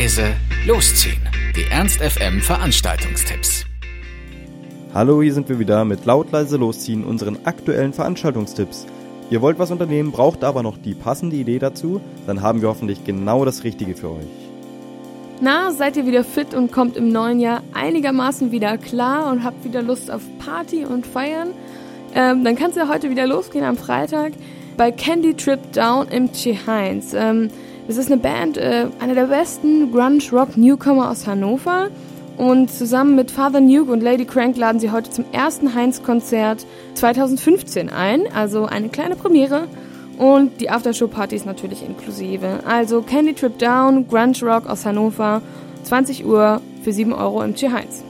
leise, losziehen. Die Ernst FM Veranstaltungstipps. Hallo, hier sind wir wieder mit laut leise losziehen unseren aktuellen Veranstaltungstipps. Ihr wollt was unternehmen, braucht aber noch die passende Idee dazu, dann haben wir hoffentlich genau das Richtige für euch. Na, seid ihr wieder fit und kommt im neuen Jahr einigermaßen wieder klar und habt wieder Lust auf Party und Feiern? Ähm, dann kannst du ja heute wieder losgehen am Freitag bei Candy Trip Down im Che Heinz. Ähm, das ist eine Band, äh, einer der besten Grunge-Rock-Newcomer aus Hannover. Und zusammen mit Father Nuke und Lady Crank laden sie heute zum ersten Heinz-Konzert 2015 ein. Also eine kleine Premiere. Und die Aftershow-Party ist natürlich inklusive. Also Candy Trip Down, Grunge Rock aus Hannover, 20 Uhr für 7 Euro im Tür Heinz.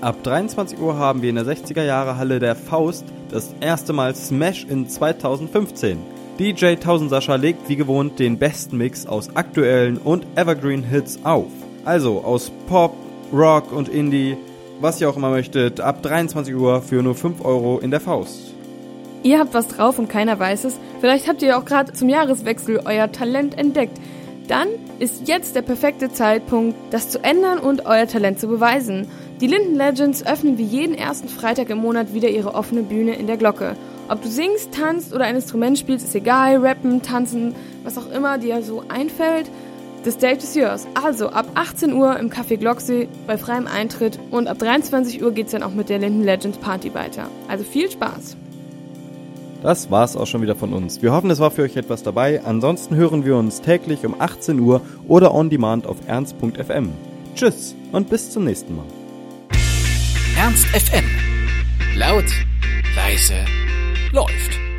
Ab 23 Uhr haben wir in der 60er Jahre Halle der Faust das erste Mal Smash in 2015. DJ Tausendsascha legt wie gewohnt den besten Mix aus aktuellen und Evergreen Hits auf. Also aus Pop, Rock und Indie, was ihr auch immer möchtet, ab 23 Uhr für nur 5 Euro in der Faust. Ihr habt was drauf und keiner weiß es. Vielleicht habt ihr auch gerade zum Jahreswechsel euer Talent entdeckt. Dann ist jetzt der perfekte Zeitpunkt, das zu ändern und euer Talent zu beweisen. Die Linden Legends öffnen wie jeden ersten Freitag im Monat wieder ihre offene Bühne in der Glocke. Ob du singst, tanzt oder ein Instrument spielst, ist egal. Rappen, tanzen, was auch immer dir so einfällt. The stage is yours. Also ab 18 Uhr im Café Glocksee bei freiem Eintritt und ab 23 Uhr geht's dann auch mit der Linden Legends Party weiter. Also viel Spaß! Das war's auch schon wieder von uns. Wir hoffen, es war für euch etwas dabei. Ansonsten hören wir uns täglich um 18 Uhr oder on demand auf ernst.fm. Tschüss und bis zum nächsten Mal. Ernst FM. Laut, leise, läuft.